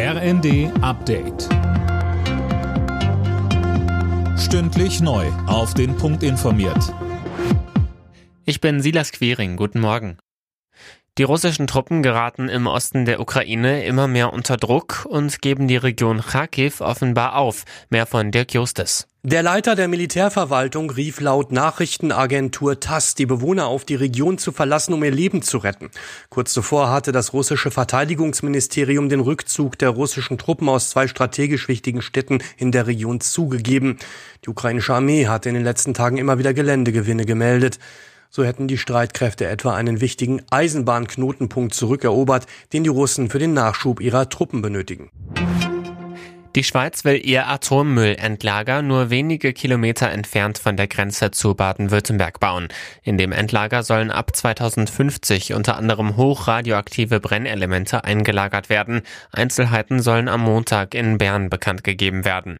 RND Update. Stündlich neu. Auf den Punkt informiert. Ich bin Silas Quiring. Guten Morgen. Die russischen Truppen geraten im Osten der Ukraine immer mehr unter Druck und geben die Region Kharkiv offenbar auf. Mehr von Dirk Justes. Der Leiter der Militärverwaltung rief laut Nachrichtenagentur TASS die Bewohner auf, die Region zu verlassen, um ihr Leben zu retten. Kurz zuvor hatte das russische Verteidigungsministerium den Rückzug der russischen Truppen aus zwei strategisch wichtigen Städten in der Region zugegeben. Die ukrainische Armee hatte in den letzten Tagen immer wieder Geländegewinne gemeldet. So hätten die Streitkräfte etwa einen wichtigen Eisenbahnknotenpunkt zurückerobert, den die Russen für den Nachschub ihrer Truppen benötigen. Die Schweiz will ihr Atommüllendlager nur wenige Kilometer entfernt von der Grenze zu Baden-Württemberg bauen. In dem Endlager sollen ab 2050 unter anderem hochradioaktive Brennelemente eingelagert werden. Einzelheiten sollen am Montag in Bern bekannt gegeben werden.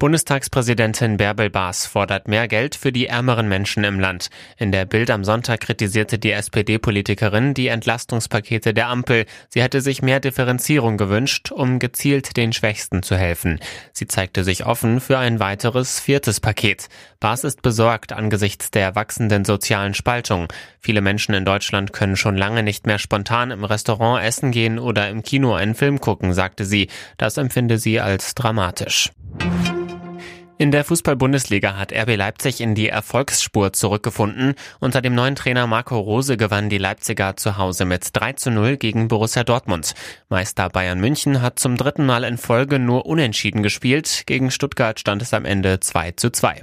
Bundestagspräsidentin Bärbel Baas fordert mehr Geld für die ärmeren Menschen im Land. In der Bild am Sonntag kritisierte die SPD-Politikerin die Entlastungspakete der Ampel. Sie hätte sich mehr Differenzierung gewünscht, um gezielt den Schwächsten zu helfen. Sie zeigte sich offen für ein weiteres viertes Paket. Baas ist besorgt angesichts der wachsenden sozialen Spaltung. Viele Menschen in Deutschland können schon lange nicht mehr spontan im Restaurant essen gehen oder im Kino einen Film gucken, sagte sie. Das empfinde sie als dramatisch. In der Fußball-Bundesliga hat RB Leipzig in die Erfolgsspur zurückgefunden. Unter dem neuen Trainer Marco Rose gewann die Leipziger zu Hause mit 3 zu 0 gegen Borussia Dortmund. Meister Bayern München hat zum dritten Mal in Folge nur unentschieden gespielt. Gegen Stuttgart stand es am Ende 2 zu 2.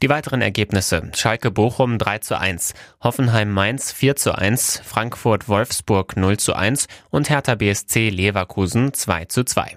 Die weiteren Ergebnisse. Schalke Bochum 3 zu 1, Hoffenheim Mainz 4 zu 1, Frankfurt Wolfsburg 0 zu 1 und Hertha BSC Leverkusen 2 zu 2.